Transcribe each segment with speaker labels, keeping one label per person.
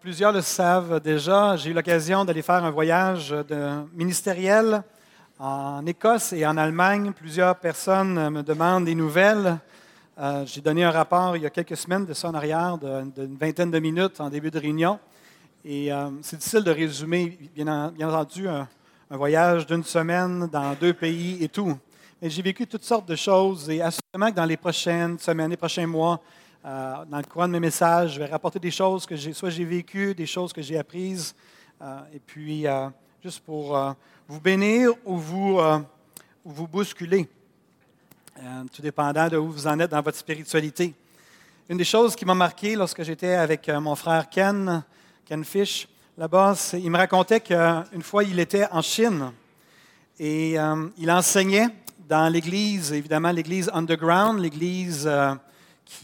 Speaker 1: Plusieurs le savent déjà, j'ai eu l'occasion d'aller faire un voyage ministériel en Écosse et en Allemagne. Plusieurs personnes me demandent des nouvelles. Euh, j'ai donné un rapport il y a quelques semaines de ça en arrière, d'une vingtaine de minutes en début de réunion. Et euh, c'est difficile de résumer, bien, en- bien entendu, un, un voyage d'une semaine dans deux pays et tout. Mais j'ai vécu toutes sortes de choses et assurément que dans les prochaines semaines, les prochains mois, euh, dans le courant de mes messages, je vais rapporter des choses que j'ai, soit j'ai vécues, des choses que j'ai apprises, euh, et puis euh, juste pour vous bénir ou vous, ou vous bousculer, tout dépendant de où vous en êtes dans votre spiritualité. Une des choses qui m'a marqué lorsque j'étais avec mon frère Ken, Ken Fish, là-bas, il me racontait qu'une fois il était en Chine et il enseignait dans l'église, évidemment l'église underground, l'église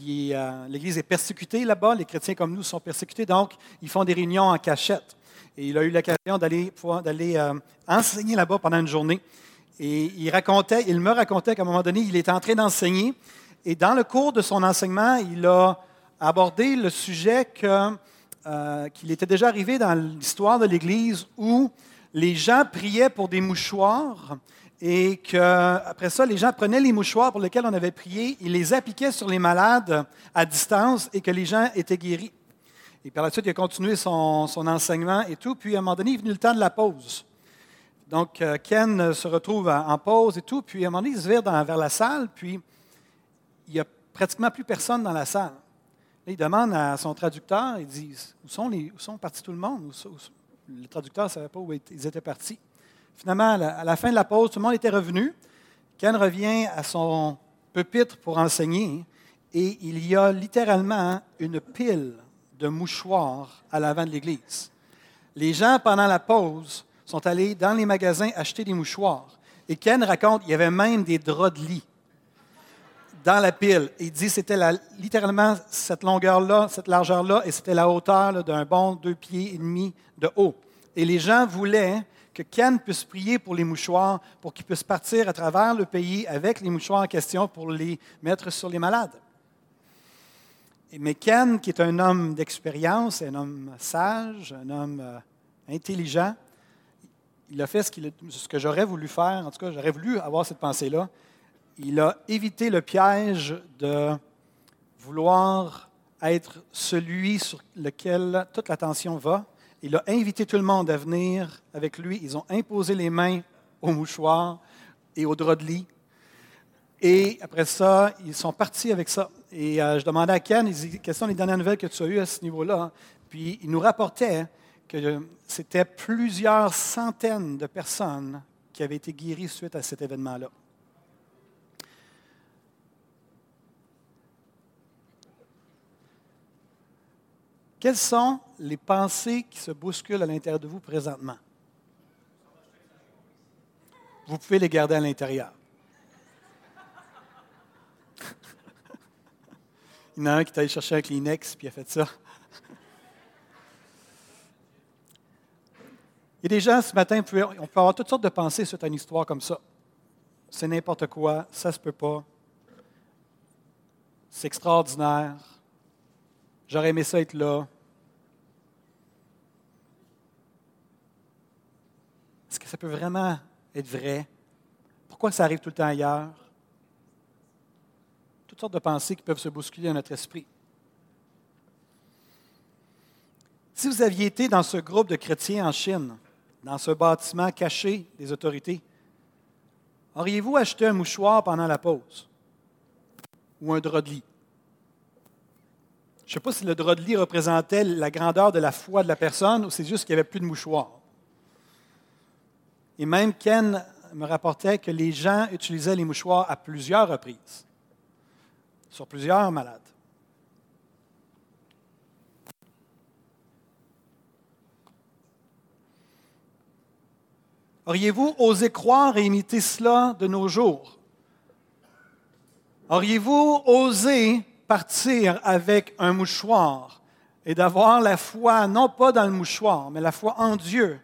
Speaker 1: euh, l'église est persécutée là-bas. Les chrétiens comme nous sont persécutés, donc ils font des réunions en cachette. Et il a eu l'occasion d'aller euh, enseigner là-bas pendant une journée. Et il racontait, il me racontait qu'à un moment donné, il était en train d'enseigner. Et dans le cours de son enseignement, il a abordé le sujet euh, qu'il était déjà arrivé dans l'histoire de l'Église où les gens priaient pour des mouchoirs et qu'après ça, les gens prenaient les mouchoirs pour lesquels on avait prié, ils les appliquaient sur les malades à distance et que les gens étaient guéris. Et par la suite, il a continué son, enseignement et tout. Puis à un moment donné, il est venu le temps de la pause. Donc, euh, Ken se retrouve en pause et tout. Puis à un moment donné, il se vire vers la salle. Puis il n'y a pratiquement plus personne dans la salle. Il demande à son traducteur, il dit, où sont, où sont partis tout le monde? Le traducteur ne savait pas où ils étaient partis. Finalement, à la, fin de la pause, tout le monde était revenu. Ken revient à son pupitre pour enseigner et il y a littéralement une pile de mouchoirs à l'avant de l'église. Les gens, pendant la pause, sont allés dans les magasins acheter des mouchoirs. Et Ken raconte, il y avait même des draps de lit dans la pile. Il dit c'était littéralement cette longueur-là, cette largeur-là, et c'était la hauteur d'un bon deux pieds et demi de haut. Et les gens voulaient que Ken puisse prier pour les mouchoirs, pour qu'il puisse partir à travers le pays avec les mouchoirs en question pour les mettre sur les malades. Mais Ken, qui est un homme d'expérience, un homme sage, un homme euh, intelligent, il a fait ce, ce que j'aurais voulu faire, en tout cas, j'aurais voulu avoir cette pensée-là. Il a évité le piège de vouloir être celui sur lequel toute l'attention va. Il a invité tout le monde à venir avec lui. Ils ont imposé les mains au mouchoir et au drap de lit. Et après ça, ils sont partis avec ça. Et euh, je demandais à Ken, quelles sont les dernières nouvelles que tu as eues à ce niveau-là? Puis il nous rapportait que c'était plusieurs centaines de personnes qui avaient été guéries suite à cet événement-là. Quelles sont les pensées qui se bousculent à l'intérieur de vous présentement? Vous pouvez les garder à l'intérieur. Il y en a un qui est allé chercher un Kleenex puis il a fait ça. Il y a des gens ce matin, on peut avoir toutes sortes de pensées sur une histoire comme ça. C'est n'importe quoi, ça se peut pas. C'est extraordinaire. J'aurais aimé ça être là. Ça peut vraiment être vrai? Pourquoi ça arrive tout le temps ailleurs? Toutes sortes de pensées qui peuvent se bousculer dans notre esprit. Si vous aviez été dans ce groupe de chrétiens en Chine, dans ce bâtiment caché des autorités, auriez-vous acheté un mouchoir pendant la pause? Ou un drap de lit? Je ne sais pas si le drap de lit représentait la grandeur de la foi de la personne ou c'est juste qu'il n'y avait plus de mouchoir. Et même Ken me rapportait que les gens utilisaient les mouchoirs à plusieurs reprises, sur plusieurs malades. Auriez-vous osé croire et imiter cela de nos jours? Auriez-vous osé partir avec un mouchoir et d'avoir la foi, non pas dans le mouchoir, mais la foi en Dieu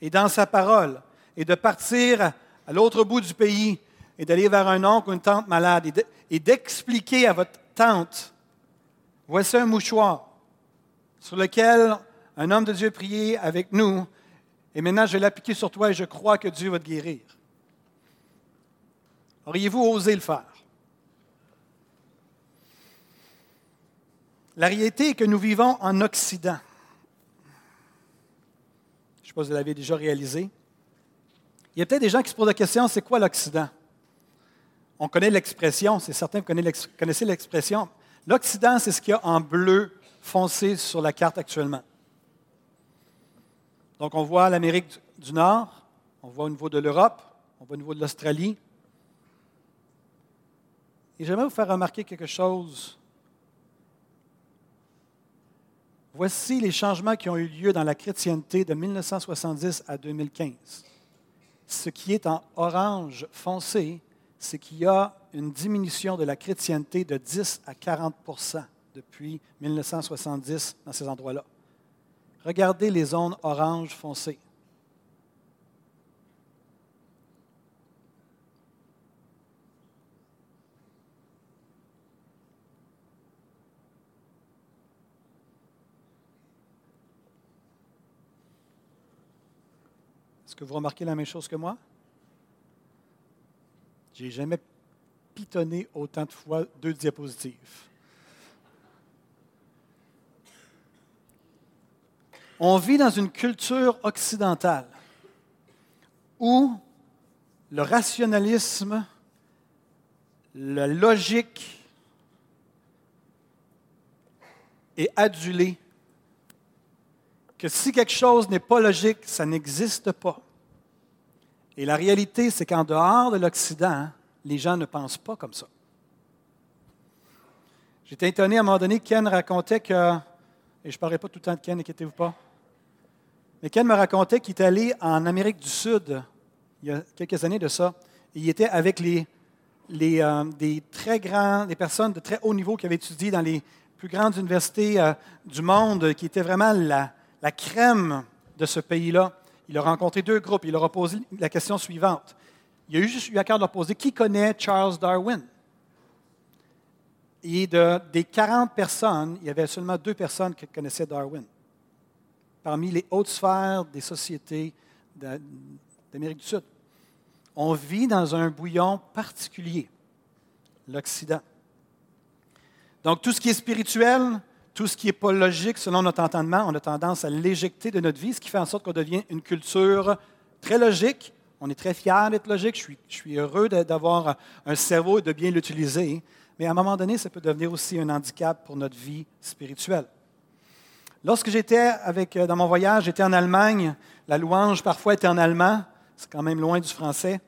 Speaker 1: et dans sa parole, et de partir à l'autre bout du pays et d'aller vers un oncle ou une tante malade et d'expliquer à votre tante, voici un mouchoir sur lequel un homme de Dieu priait avec nous, et maintenant je vais l'appliquer sur toi et je crois que Dieu va te guérir. Auriez-vous osé le faire? La réalité est que nous vivons en Occident. Je ne sais pas si vous l'avez déjà réalisé. Il y a peut-être des gens qui se posent la question, c'est quoi l'Occident? On connaît l'expression, c'est certain que vous connaissez l'expression. L'Occident, c'est ce qu'il y a en bleu foncé sur la carte actuellement. Donc, on voit l'Amérique du Nord, on voit au niveau de l'Europe, on voit au niveau de l'Australie. Et j'aimerais vous faire remarquer quelque chose. Voici les changements qui ont eu lieu dans la chrétienté de 1970 à 2015. Ce qui est en orange foncé, c'est qu'il y a une diminution de la chrétienté de 10 à 40% depuis 1970 dans ces endroits-là. Regardez les zones orange foncées. Est-ce que vous remarquez la même chose que moi? J'ai jamais pitonné autant de fois deux diapositives. On vit dans une culture occidentale où le rationalisme, la logique est adulé, que si quelque chose n'est pas logique, ça n'existe pas. Et la réalité, c'est qu'en dehors de l'Occident, les gens ne pensent pas comme ça. J'étais étonné à un moment donné, Ken racontait que, et je ne parlerai pas tout le temps de Ken, inquiétez-vous pas, mais Ken me racontait qu'il est allé en Amérique du Sud, il y a quelques années de ça, et il était avec les, les euh, des très grands, des personnes de très haut niveau qui avaient étudié dans les plus grandes universités euh, du monde, qui étaient vraiment la, la crème de ce pays-là. Il a rencontré deux groupes. Il leur a posé la question suivante. Il a juste eu à cœur de leur poser qui connaît Charles Darwin? Et de, des 40 personnes, il y avait seulement deux personnes qui connaissaient Darwin parmi les hautes sphères des sociétés d'Amérique du Sud. On vit dans un bouillon particulier, l'Occident. Donc tout ce qui est spirituel, tout ce qui n'est pas logique selon notre entendement, on a tendance à l'éjecter de notre vie, ce qui fait en sorte qu'on devient une culture très logique. On est très fier d'être logique. Je suis, je suis heureux d'avoir un cerveau et de bien l'utiliser. Mais à un moment donné, ça peut devenir aussi un handicap pour notre vie spirituelle. Lorsque j'étais avec, euh, dans mon voyage, j'étais en Allemagne, la louange parfois était en allemand, c'est quand même loin du français,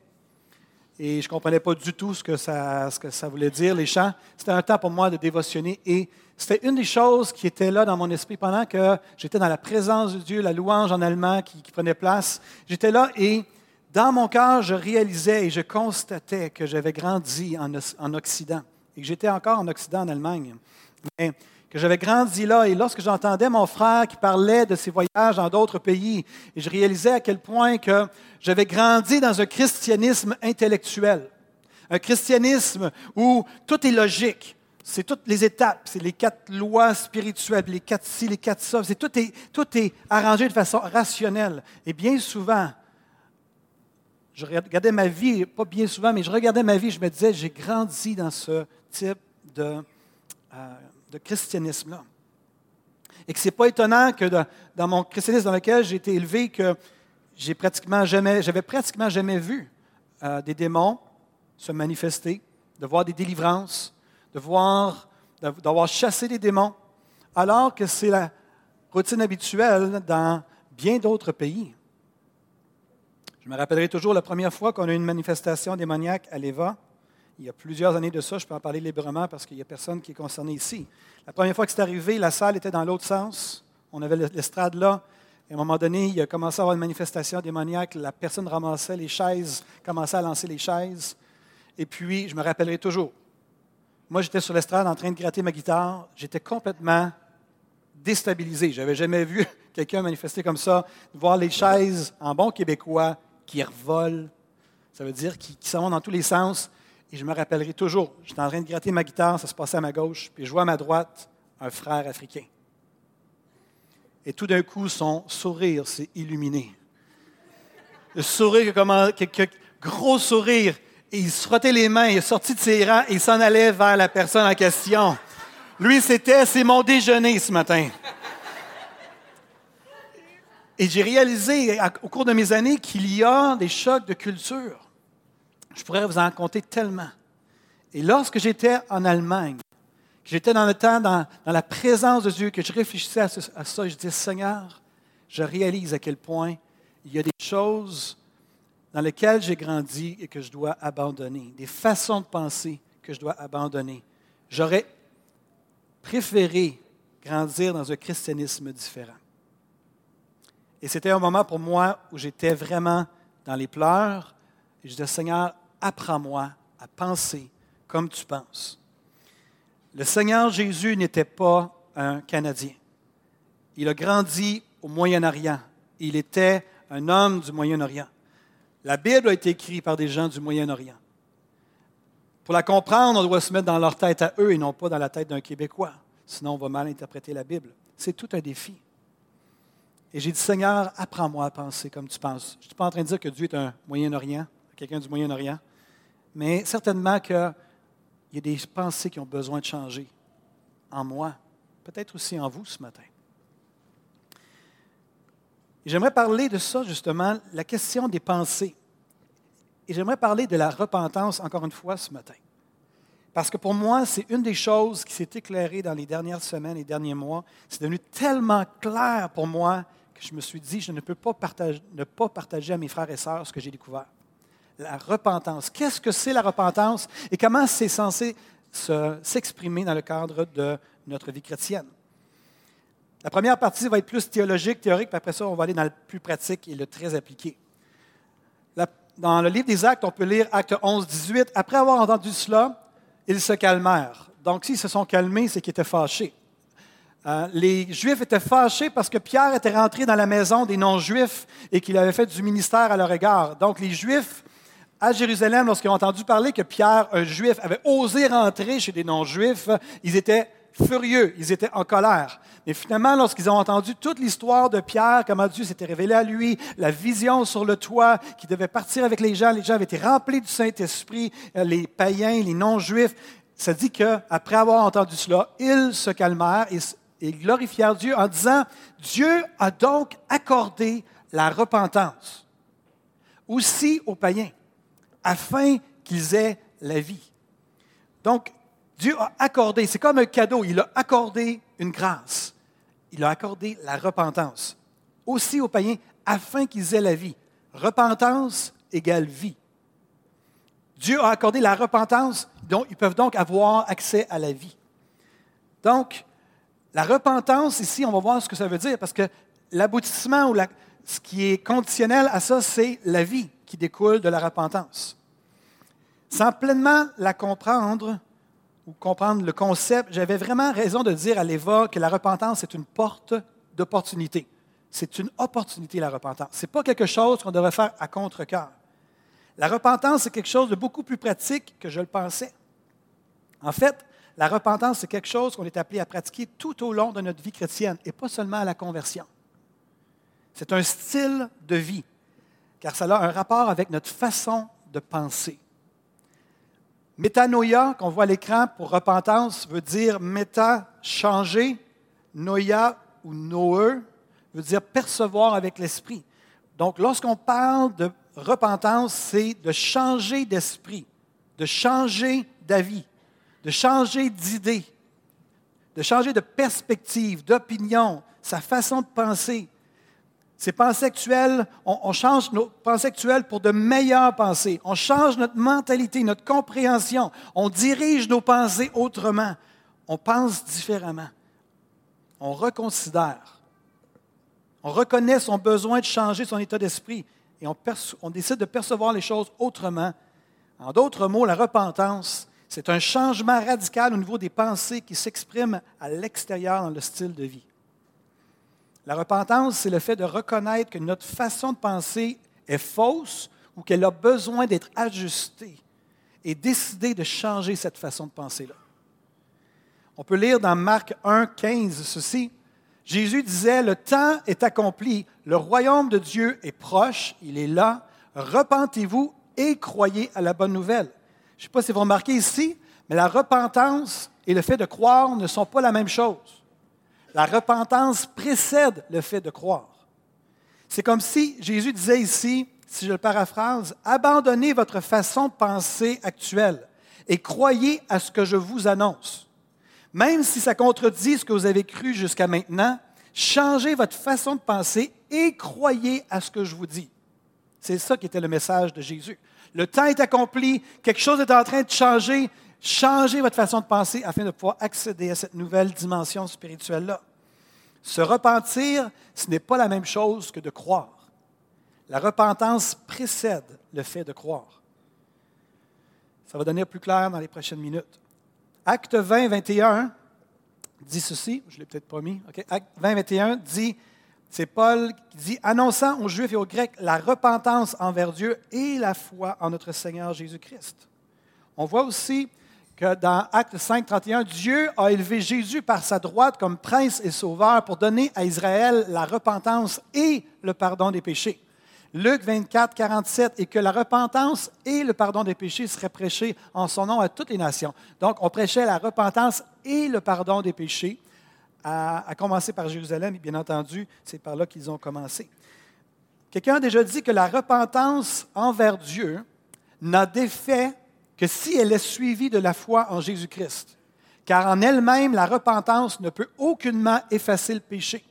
Speaker 1: et je ne comprenais pas du tout ce que, ça, ce que ça voulait dire, les chants. C'était un temps pour moi de dévotionner, et c'était une des choses qui était là dans mon esprit pendant que j'étais dans la présence de Dieu, la louange en allemand qui, prenait place. J'étais là et dans mon cœur, je réalisais et je constatais que j'avais grandi en, en Occident et que j'étais encore en Occident, en Allemagne. Mais que j'avais grandi là et lorsque j'entendais mon frère qui parlait de ses voyages dans d'autres pays, et je réalisais à quel point que j'avais grandi dans un christianisme intellectuel, un christianisme où tout est logique, c'est toutes les étapes, c'est les quatre lois spirituelles, les quatre ci, les quatre ça, c'est tout est, tout est arrangé de façon rationnelle. Et bien souvent, je regardais ma vie, pas bien souvent, mais je regardais ma vie, je me disais, j'ai grandi dans ce type de, euh, de christianisme-là. Et que ce n'est pas étonnant que dans mon christianisme dans lequel j'ai été élevé, que j'ai pratiquement jamais, j'avais pratiquement jamais vu euh, des démons se manifester, de voir des délivrances, de voir, d'avoir chassé des démons, alors que c'est la routine habituelle dans bien d'autres pays. Je me rappellerai toujours la première fois qu'on a eu une manifestation démoniaque à l'Eva il y a plusieurs années de ça, je peux en parler librement parce qu'il n'y a personne qui est concerné ici. La première fois que c'est arrivé, la salle était dans l'autre sens. On avait l'estrade là. Et à un moment donné, il a commencé à avoir une manifestation démoniaque. La personne ramassait les chaises, commençait à lancer les chaises. Et puis, je me rappellerai toujours. Moi, j'étais sur l'estrade en train de gratter ma guitare. J'étais complètement déstabilisé. Je n'avais jamais vu quelqu'un manifester comme ça, voir les chaises en bon québécois qui revolent. Ça veut dire qu'ils s'en vont dans tous les sens. Et je me rappellerai toujours. J'étais en train de gratter ma guitare, ça se passait à ma gauche, puis je vois à ma droite un frère africain. Et tout d'un coup, son sourire s'est illuminé. Le sourire, comment, gros sourire. Et il se frottait les mains, il est sorti de ses rangs et il s'en allait vers la personne en question. Lui, c'était, c'est mon déjeuner ce matin. Et j'ai réalisé au cours de mes années qu'il y a des chocs de culture. Je pourrais vous en compter tellement. Et lorsque j'étais en Allemagne, j'étais dans le temps, dans, la présence de Dieu, que je réfléchissais à, à ça, je disais, Seigneur, je réalise à quel point il y a des choses dans lesquelles j'ai grandi et que je dois abandonner, des façons de penser que je dois abandonner. J'aurais préféré grandir dans un christianisme différent. Et c'était un moment pour moi où j'étais vraiment dans les pleurs. Et je disais, Seigneur, apprends-moi à penser comme tu penses. Le Seigneur Jésus n'était pas un Canadien. Il a grandi au Moyen-Orient. Il était un homme du Moyen-Orient. La Bible a été écrite par des gens du Moyen-Orient. Pour la comprendre, on doit se mettre dans leur tête à eux et non pas dans la tête d'un Québécois. Sinon, on va mal interpréter la Bible. C'est tout un défi. Et j'ai dit, Seigneur, apprends-moi à penser comme tu penses. Je ne suis pas en train de dire que Dieu est un Moyen-Orient, quelqu'un du Moyen-Orient, mais certainement qu'il y a des pensées qui ont besoin de changer en moi, peut-être aussi en vous ce matin. J'aimerais parler de ça, justement, la question des pensées. Et j'aimerais parler de la repentance, encore une fois, ce matin. Parce que pour moi, c'est une des choses qui s'est éclairée dans les dernières semaines et derniers mois. C'est devenu tellement clair pour moi que je me suis dit, je ne peux pas partager, ne pas partager à mes frères et sœurs ce que j'ai découvert. La repentance. Qu'est-ce que c'est la repentance et comment c'est censé s'exprimer dans le cadre de notre vie chrétienne? La première partie va être plus théologique, théorique, puis après ça, on va aller dans le plus pratique et le très appliqué. dans le livre des Actes, on peut lire Acte 11, 18. Après avoir entendu cela, ils se calmèrent. Donc, s'ils se sont calmés, c'est qu'ils étaient fâchés. Euh, les Juifs étaient fâchés parce que Pierre était rentré dans la maison des non-Juifs et qu'il avait fait du ministère à leur égard. Donc les Juifs à Jérusalem, lorsqu'ils ont entendu parler que Pierre, un Juif, avait osé rentrer chez des non-Juifs, ils étaient furieux, ils étaient en colère. Mais finalement, lorsqu'ils ont entendu toute l'histoire de Pierre, comment Dieu s'était révélé à lui, la vision sur le toit, qu'il devait partir avec les gens, les gens avaient été remplis du Saint-Esprit, euh, les païens, les non-juifs, ça dit qu'après avoir entendu cela, ils se calmèrent et et glorifièrent Dieu en disant, Dieu a donc accordé la repentance aussi aux païens, afin qu'ils aient la vie. Donc, Dieu a accordé, c'est comme un cadeau, il a accordé une grâce. Il a accordé la repentance aussi aux païens, afin qu'ils aient la vie. Repentance égale vie. Dieu a accordé la repentance, donc ils peuvent donc avoir accès à la vie. Donc, la repentance, ici, on va voir ce que ça veut dire, parce que l'aboutissement ou ce qui est conditionnel à ça, c'est la vie qui découle de la repentance. Sans pleinement la comprendre ou comprendre le concept, j'avais vraiment raison de dire à l'Éva que la repentance est une porte d'opportunité. C'est une opportunité, la repentance. Ce n'est pas quelque chose qu'on devrait faire à contre-cœur. La repentance, c'est quelque chose de beaucoup plus pratique que je le pensais. En fait, la repentance, c'est quelque chose qu'on est appelé à pratiquer tout au long de notre vie chrétienne et pas seulement à la conversion. C'est un style de vie, car ça a un rapport avec notre façon de penser. Métanoïa, qu'on voit à l'écran pour repentance, veut dire méta, changer, noia ou noe, veut dire percevoir avec l'esprit. Donc, lorsqu'on parle de repentance, c'est de changer d'esprit, de changer d'avis, de changer d'idée, de changer de perspective, d'opinion, sa façon de penser. Ses pensées actuelles, on, change nos pensées actuelles pour de meilleures pensées. On change notre mentalité, notre compréhension. On dirige nos pensées autrement. On pense différemment. On reconsidère. On reconnaît son besoin de changer son état d'esprit et on décide de percevoir les choses autrement. En d'autres mots, la repentance, c'est un changement radical au niveau des pensées qui s'expriment à l'extérieur dans le style de vie. La repentance, c'est le fait de reconnaître que notre façon de penser est fausse ou qu'elle a besoin d'être ajustée et décider de changer cette façon de penser-là. On peut lire dans Marc 1, 15 ceci. Jésus disait, le temps est accompli, le royaume de Dieu est proche, il est là, repentez-vous et croyez à la bonne nouvelle. Je ne sais pas si vous remarquez ici, mais la repentance et le fait de croire ne sont pas la même chose. La repentance précède le fait de croire. C'est comme si Jésus disait ici, si je le paraphrase, abandonnez votre façon de penser actuelle et croyez à ce que je vous annonce. Même si ça contredit ce que vous avez cru jusqu'à maintenant, changez votre façon de penser et croyez à ce que je vous dis. C'est ça qui était le message de Jésus. Le temps est accompli, quelque chose est en train de changer. Changez votre façon de penser afin de pouvoir accéder à cette nouvelle dimension spirituelle-là. Se repentir, ce n'est pas la même chose que de croire. La repentance précède le fait de croire. Ça va devenir plus clair dans les prochaines minutes. Acte 20, 21 dit ceci, je l'ai peut-être pas mis. Acte 20, 21 dit, c'est Paul qui dit, annonçant aux Juifs et aux Grecs la repentance envers Dieu et la foi en notre Seigneur Jésus-Christ. On voit aussi que dans Acte 5, 31, Dieu a élevé Jésus par sa droite comme prince et sauveur pour donner à Israël la repentance et le pardon des péchés. Luc 24, 47, et que la repentance et le pardon des péchés seraient prêchés en son nom à toutes les nations. Donc, on prêchait la repentance et le pardon des péchés, à, commencer par Jérusalem, et bien entendu, c'est par là qu'ils ont commencé. Quelqu'un a déjà dit que la repentance envers Dieu n'a d'effet que si elle est suivie de la foi en Jésus-Christ, car en elle-même, la repentance ne peut aucunement effacer le péché.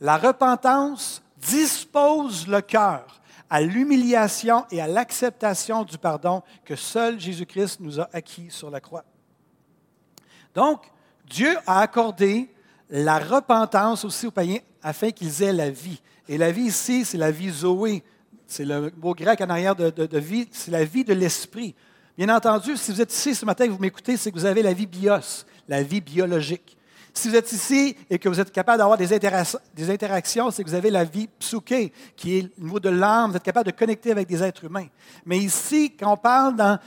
Speaker 1: La repentance dispose le cœur à l'humiliation et à l'acceptation du pardon que seul Jésus-Christ nous a acquis sur la croix. Donc, Dieu a accordé la repentance aussi aux païens afin qu'ils aient la vie. Et la vie ici, c'est la vie Zoé. C'est le mot grec en arrière de, de vie, c'est la vie de l'esprit. Bien entendu, si vous êtes ici ce matin et que vous m'écoutez, c'est que vous avez la vie bios, la vie biologique. Si vous êtes ici et que vous êtes capable d'avoir des, interactions, c'est que vous avez la vie psyché, qui est au niveau de l'âme, vous êtes capable de connecter avec des êtres humains. Mais ici, quand on parle dans,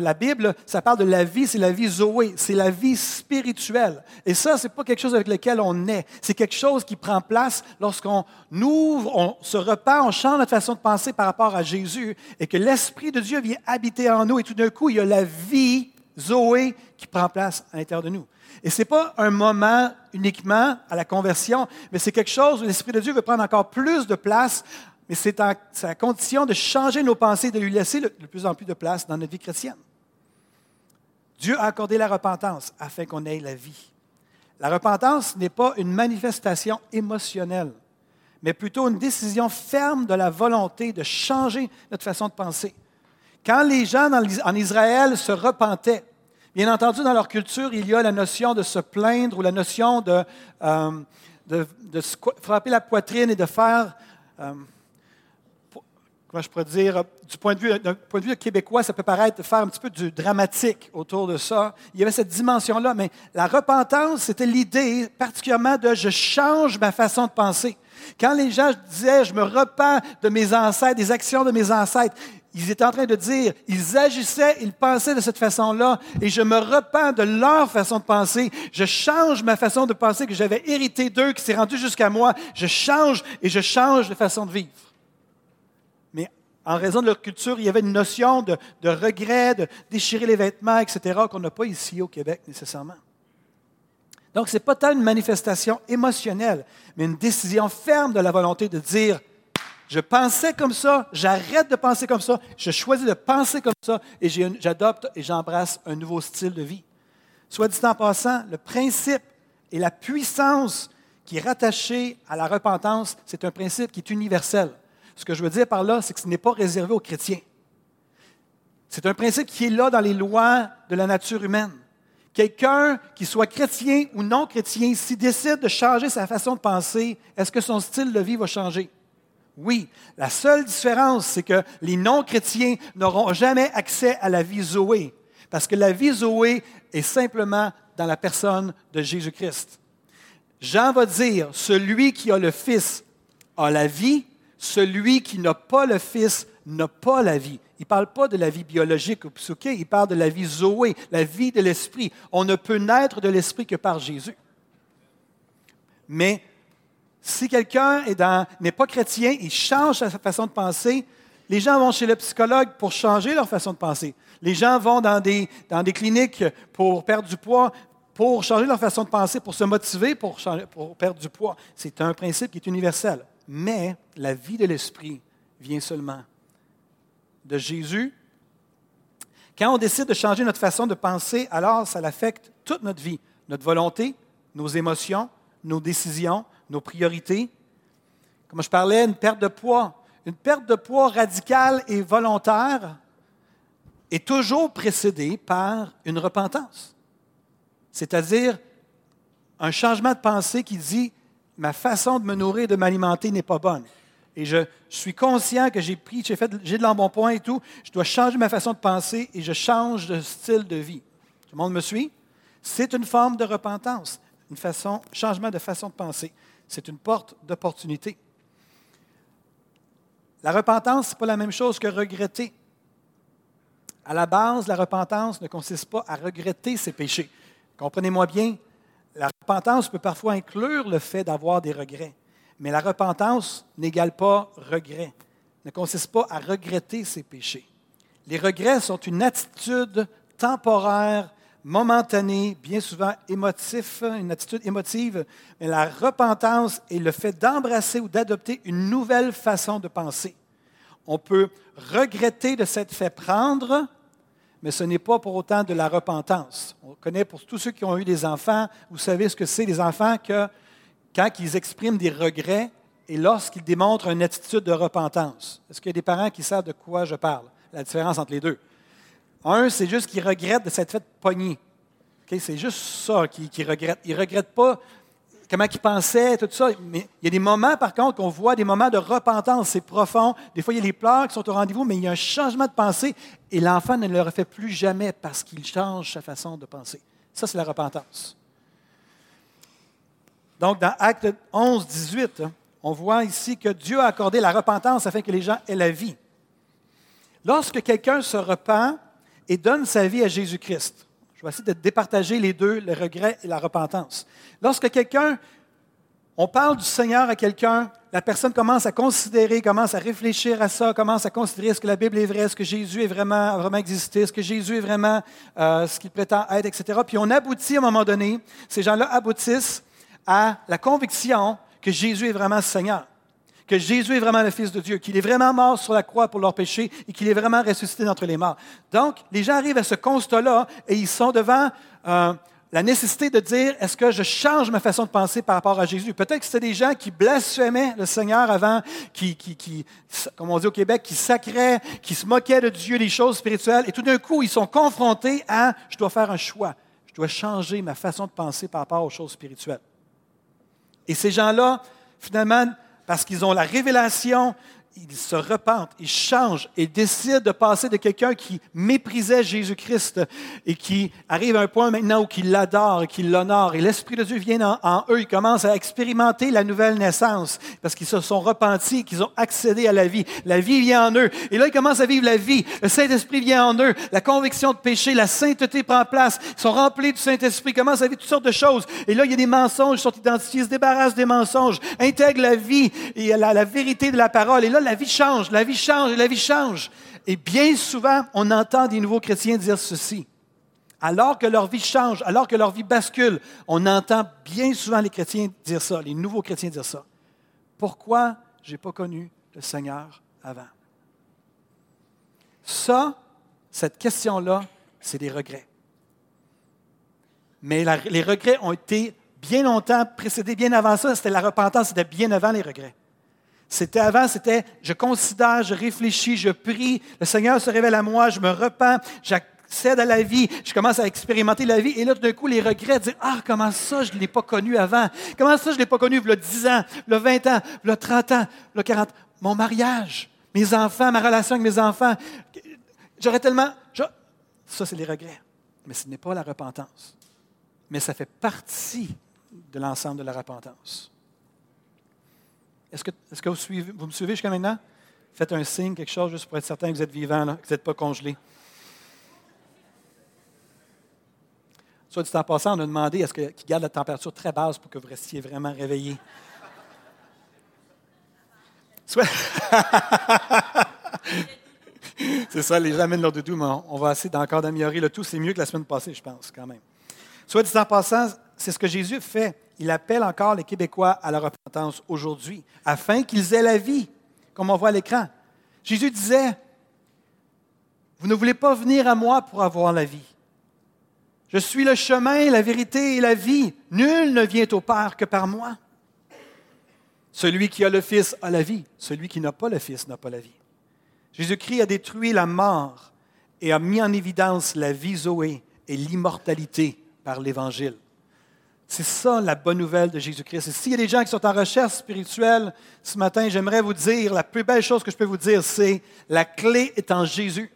Speaker 1: la, Bible, ça parle de la vie, c'est la vie Zoé, c'est la vie spirituelle. Et ça, ce n'est pas quelque chose avec lequel on naît, c'est quelque chose qui prend place lorsqu'on ouvre, on se repart, on change notre façon de penser par rapport à Jésus et que l'Esprit de Dieu vient habiter en nous et tout d'un coup, il y a la vie Zoé qui prend place à l'intérieur de nous. Et ce n'est pas un moment uniquement à la conversion, mais c'est quelque chose où l'Esprit de Dieu veut prendre encore plus de place, mais c'est à condition de changer nos pensées, de lui laisser de plus en plus de place dans notre vie chrétienne. Dieu a accordé la repentance afin qu'on ait la vie. La repentance n'est pas une manifestation émotionnelle, mais plutôt une décision ferme de la volonté de changer notre façon de penser. Quand les gens en Israël se repentaient, Bien entendu, dans leur culture, il y a la notion de se plaindre ou la notion de, euh, frapper la poitrine et de faire, euh, comment je pourrais dire, du point de vue, point de vue québécois, ça peut paraître faire un petit peu du dramatique autour de ça. Il y avait cette dimension-là, mais la repentance, c'était l'idée particulièrement de je change ma façon de penser. Quand les gens disaient, je me repens de mes ancêtres, des actions de mes ancêtres, ils étaient en train de dire, ils agissaient, ils pensaient de cette façon-là, et je me repens de leur façon de penser. Je change ma façon de penser que j'avais hérité d'eux, qui s'est rendu jusqu'à moi. Je change et je change de façon de vivre. Mais en raison de leur culture, il y avait une notion de, de regret, de déchirer les vêtements, etc., qu'on n'a pas ici au Québec nécessairement. Donc, ce n'est pas tant une manifestation émotionnelle, mais une décision ferme de la volonté de dire je pensais comme ça, j'arrête de penser comme ça, je choisis de penser comme ça et j'adopte et j'embrasse un nouveau style de vie. Soit dit en passant, le principe et la puissance qui est rattachée à la repentance, c'est un principe qui est universel. Ce que je veux dire par là, c'est que ce n'est pas réservé aux chrétiens. C'est un principe qui est là dans les lois de la nature humaine Quelqu'un qui soit chrétien ou non chrétien, s'il décide de changer sa façon de penser, est-ce que son style de vie va changer? Oui. La seule différence, c'est que les non-chrétiens n'auront jamais accès à la vie Zoé, parce que la vie Zoé est simplement dans la personne de Jésus-Christ. Jean va dire, celui qui a le Fils a la vie, celui qui n'a pas le Fils n'a pas la vie. Il ne parle pas de la vie biologique ou il parle de la vie Zoé, la vie de l'Esprit. On ne peut naître de l'Esprit que par Jésus. Mais si quelqu'un n'est pas chrétien, il change sa façon de penser, les gens vont chez le psychologue pour changer leur façon de penser. Les gens vont dans des, cliniques pour perdre du poids, pour changer leur façon de penser, pour se motiver pour, pour perdre du poids. C'est un principe qui est universel. Mais la vie de l'esprit vient seulement de Jésus. Quand on décide de changer notre façon de penser, alors ça affecte toute notre vie, notre volonté, nos émotions, nos décisions, nos priorités. Comme je parlais, une perte de poids. Une perte de poids radicale et volontaire est toujours précédée par une repentance. C'est-à-dire un changement de pensée qui dit ma façon de me nourrir, de m'alimenter n'est pas bonne. Et je, suis conscient que j'ai pris, j'ai fait, j'ai de l'embonpoint et tout. Je dois changer ma façon de penser et je change de style de vie. Tout le monde me suit? C'est une forme de repentance, une façon, changement de façon de penser. C'est une porte d'opportunité. La repentance, ce n'est pas la même chose que regretter. À la base, la repentance ne consiste pas à regretter ses péchés. Comprenez-moi bien, la repentance peut parfois inclure le fait d'avoir des regrets, mais la repentance n'égale pas regret, ne consiste pas à regretter ses péchés. Les regrets sont une attitude temporaire momentané, bien souvent émotif, une attitude émotive, mais la repentance est le fait d'embrasser ou d'adopter une nouvelle façon de penser. On peut regretter de s'être fait prendre, mais ce n'est pas pour autant de la repentance. On connaît pour tous ceux qui ont eu des enfants, vous savez ce que c'est les enfants que quand ils expriment des regrets et lorsqu'ils démontrent une attitude de repentance. Est-ce qu'il y a des parents qui savent de quoi je parle? La différence entre les deux. Un, c'est juste qu'il regrette de s'être fait pogner. C'est juste ça qu'il regrette. Il ne regrette pas comment il pensait, tout ça. Mais il y a des moments, par contre, qu'on voit des moments de repentance. C'est profond. Des fois, il y a les pleurs qui sont au rendez-vous, mais il y a un changement de pensée et l'enfant ne le refait plus jamais parce qu'il change sa façon de penser. Ça, c'est la repentance. Donc, dans Acte 11, 18, on voit ici que Dieu a accordé la repentance afin que les gens aient la vie. Lorsque quelqu'un se repent, et donne sa vie à Jésus-Christ. Je vais essayer de départager les deux, le regret et la repentance. Lorsque quelqu'un, on parle du Seigneur à quelqu'un, la personne commence à considérer, commence à réfléchir à ça, commence à considérer est-ce que la Bible est vraie, est-ce que Jésus est vraiment, a vraiment existé, est-ce que Jésus est vraiment euh, ce qu'il prétend être, etc. Puis on aboutit à un moment donné, ces gens-là aboutissent à la conviction que Jésus est vraiment Seigneur que Jésus est vraiment le Fils de Dieu, qu'il est vraiment mort sur la croix pour leurs péchés et qu'il est vraiment ressuscité d'entre les morts. Donc, les gens arrivent à ce constat-là et ils sont devant euh, la nécessité de dire, est-ce que je change ma façon de penser par rapport à Jésus? Peut-être que c'était des gens qui blasphémaient le Seigneur avant, qui, qui, qui, comme on dit au Québec, qui sacraient, qui se moquaient de Dieu, des choses spirituelles, et tout d'un coup, ils sont confrontés à, je dois faire un choix, je dois changer ma façon de penser par rapport aux choses spirituelles. Et ces gens-là, finalement, parce qu'ils ont la révélation, ils se repentent, ils changent et décident de passer de quelqu'un qui méprisait Jésus-Christ et qui arrive à un point maintenant où il l'adore qu'il l'honore. Et l'Esprit de Dieu vient en, eux, ils commencent à expérimenter la nouvelle naissance parce qu'ils se sont repentis, qu'ils ont accédé à la vie. La vie vient en eux. Et là, ils commencent à vivre la vie. Le Saint-Esprit vient en eux. La conviction de péché, la sainteté prend place. Ils sont remplis du Saint-Esprit, commencent à vivre toutes sortes de choses. Et là, il y a des mensonges, ils sont identifiés, ils se débarrassent des mensonges, intègrent la vie et la, la vérité de la parole. Et là, la vie change, la vie change, la vie change. Et bien souvent, on entend des nouveaux chrétiens dire ceci. Alors que leur vie change, alors que leur vie bascule, on entend bien souvent les chrétiens dire ça, les nouveaux chrétiens dire ça. Pourquoi je n'ai pas connu le Seigneur avant? Ça, cette question-là, c'est des regrets. Mais les regrets ont été bien longtemps précédés, bien avant ça. C'était la repentance, c'était bien avant les regrets. C'était avant, c'était je considère, je réfléchis, je prie, le Seigneur se révèle à moi, je me repens, j'accède à la vie, je commence à expérimenter la vie, et là, tout d'un coup, les regrets, dire Ah, comment ça, je ne l'ai pas connu avant? Comment ça, je ne l'ai pas connu a 10 ans, a 20 ans, a 30 ans, a 40 Mon mariage, mes enfants, ma relation avec mes enfants. J'aurais tellement. Ça, c'est les regrets. Mais ce n'est pas la repentance. Mais ça fait partie de l'ensemble de la repentance. Est-ce que, est que vous, suivez, vous, me suivez jusqu'à maintenant? Faites un signe, quelque chose, juste pour être certain que vous êtes vivant, que vous n'êtes pas congelé. Soit du temps passant, on a demandé est-ce qu'il garde la température très basse pour que vous restiez vraiment réveillé. Soit... c'est ça, les gens amènent leur doudou, mais on va essayer encore d'améliorer le tout. C'est mieux que la semaine passée, je pense, quand même. Soit dit en passant, c'est ce que Jésus fait. Il appelle encore les Québécois à la repentance aujourd'hui, afin qu'ils aient la vie, comme on voit à l'écran. Jésus disait, vous ne voulez pas venir à moi pour avoir la vie. Je suis le chemin, la vérité et la vie. Nul ne vient au Père que par moi. Celui qui a le Fils a la vie. Celui qui n'a pas le Fils n'a pas la vie. Jésus-Christ a détruit la mort et a mis en évidence la vie Zoé et l'immortalité par l'Évangile. C'est ça la bonne nouvelle de Jésus-Christ. Et s'il y a des gens qui sont en recherche spirituelle ce matin, j'aimerais vous dire, la plus belle chose que je peux vous dire, c'est la clé est en Jésus.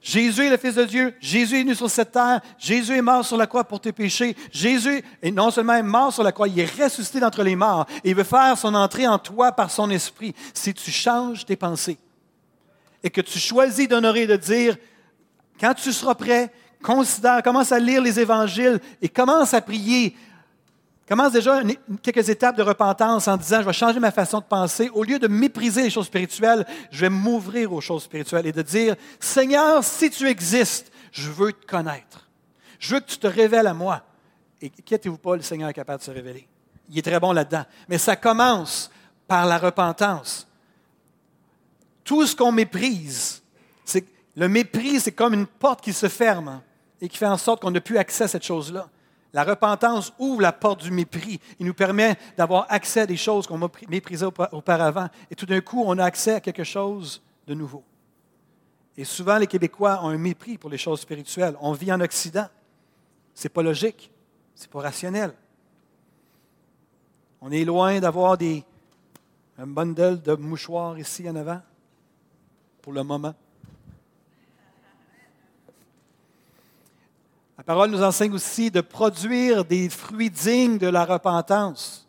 Speaker 1: Jésus est le Fils de Dieu. Jésus est venu sur cette terre. Jésus est mort sur la croix pour tes péchés. Jésus est non seulement mort sur la croix, il est ressuscité d'entre les morts. Et il veut faire son entrée en toi par son esprit. Si tu changes tes pensées et que tu choisis d'honorer et de dire, quand tu seras prêt, considère, commence à lire les évangiles et commence à prier. Commence déjà quelques étapes de repentance en disant, je vais changer ma façon de penser. Au lieu de mépriser les choses spirituelles, je vais m'ouvrir aux choses spirituelles et de dire, Seigneur, si tu existes, je veux te connaître. Je veux que tu te révèles à moi. Et inquiétez-vous pas, le Seigneur est capable de se révéler. Il est très bon là-dedans. Mais ça commence par la repentance. Tout ce qu'on méprise, c'est le mépris, c'est comme une porte qui se ferme et qui fait en sorte qu'on n'a plus accès à cette chose-là. La repentance ouvre la porte du mépris. Il nous permet d'avoir accès à des choses qu'on méprisait auparavant. Et tout d'un coup, on a accès à quelque chose de nouveau. Et souvent, les Québécois ont un mépris pour les choses spirituelles. On vit en Occident. Ce n'est pas logique. C'est pas rationnel. On est loin d'avoir un bundle de mouchoirs ici en avant, pour le moment. La parole nous enseigne aussi de produire des fruits dignes de la repentance.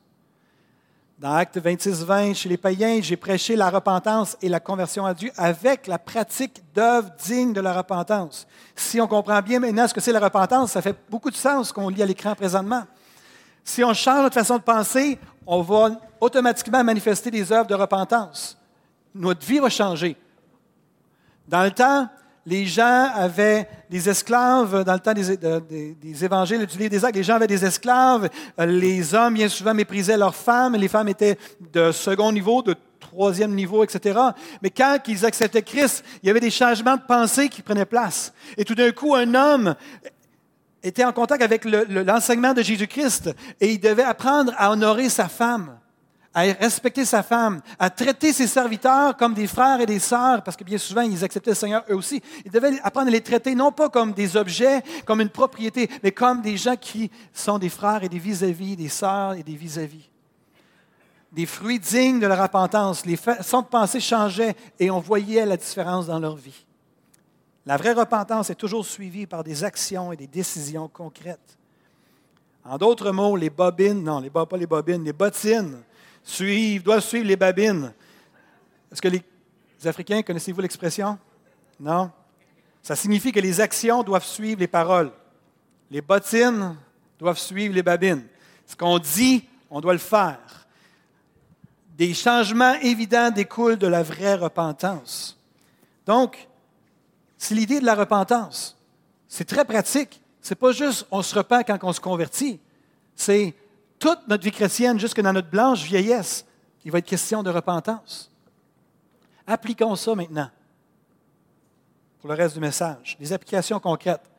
Speaker 1: Dans Acte 26, 20, chez les païens, j'ai prêché la repentance et la conversion à Dieu avec la pratique d'œuvres dignes de la repentance. Si on comprend bien maintenant ce que c'est la repentance, ça fait beaucoup de sens qu'on lit à l'écran présentement. Si on change notre façon de penser, on va automatiquement manifester des œuvres de repentance. Notre vie va changer. Dans le temps, les gens avaient des esclaves dans le temps des, évangiles du livre des actes. Les gens avaient des esclaves. Euh, les hommes, bien souvent, méprisaient leurs femmes. Les femmes étaient de second niveau, de troisième niveau, etc. Mais quand ils acceptaient Christ, il y avait des changements de pensée qui prenaient place. Et tout d'un coup, un homme était en contact avec l'enseignement de Jésus-Christ et il devait apprendre à honorer sa femme à respecter sa femme, à traiter ses serviteurs comme des frères et des sœurs, parce que bien souvent, ils acceptaient le Seigneur eux aussi. Ils devaient apprendre à les traiter non pas comme des objets, comme une propriété, mais comme des gens qui sont des frères et des vis-à-vis, des sœurs et des vis-à-vis. Des fruits dignes de la repentance. Les façons de penser changeaient et on voyait la différence dans leur vie. La vraie repentance est toujours suivie par des actions et des décisions concrètes. En d'autres mots, les bobines, non, les, pas les bobines, les bottines suivre, doivent suivre les babines. Est-ce que les Africains, connaissez-vous l'expression? Non? Ça signifie que les actions doivent suivre les paroles. Les bottines doivent suivre les babines. Ce qu'on dit, on doit le faire. Des changements évidents découlent de la vraie repentance. Donc, c'est l'idée de la repentance. C'est très pratique. C'est pas juste on se repent quand on se convertit. C'est toute notre vie chrétienne, jusque dans notre blanche vieillesse, il va être question de repentance. Appliquons ça maintenant pour le reste du message. Des applications concrètes.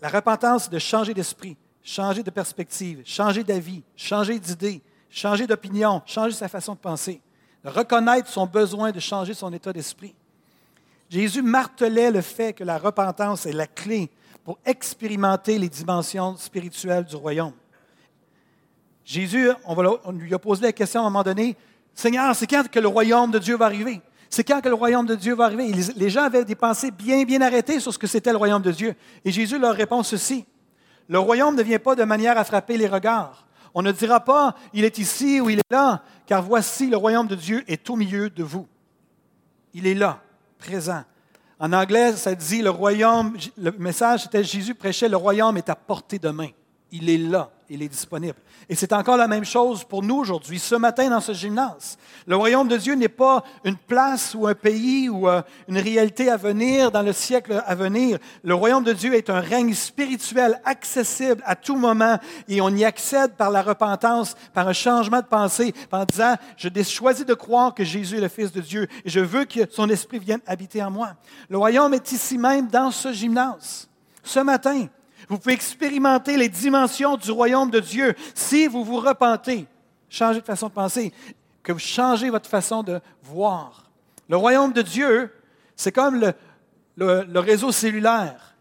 Speaker 1: La repentance, c'est de changer d'esprit, changer de perspective, changer d'avis, changer d'idée, changer d'opinion, changer sa façon de penser, de reconnaître son besoin de changer son état d'esprit. Jésus martelait le fait que la repentance est la clé pour expérimenter les dimensions spirituelles du royaume. Jésus, on, lui a posé la question à un moment donné, Seigneur, c'est quand que le royaume de Dieu va arriver? C'est quand que le royaume de Dieu va arriver? Les gens avaient des pensées bien, bien arrêtées sur ce que c'était le royaume de Dieu. Et Jésus leur répond ceci. Le royaume ne vient pas de manière à frapper les regards. On ne dira pas, il est ici ou il est là, car voici, le royaume de Dieu est au milieu de vous. Il est là, présent. En anglais, ça dit le royaume, le message c'était Jésus prêchait, le royaume est à portée de main. Il est là il est disponible. Et c'est encore la même chose pour nous aujourd'hui, ce matin dans ce gymnase. Le royaume de Dieu n'est pas une place ou un pays ou euh, une réalité à venir dans le siècle à venir. Le royaume de Dieu est un règne spirituel accessible à tout moment et on y accède par la repentance, par un changement de pensée, en disant, je choisi de croire que Jésus est le Fils de Dieu et je veux que son esprit vienne habiter en moi. Le royaume est ici même dans ce gymnase, ce matin. Vous pouvez expérimenter les dimensions du royaume de Dieu si vous vous repentez, changez de façon de penser, que vous changez votre façon de voir. Le royaume de Dieu, c'est comme le, réseau cellulaire.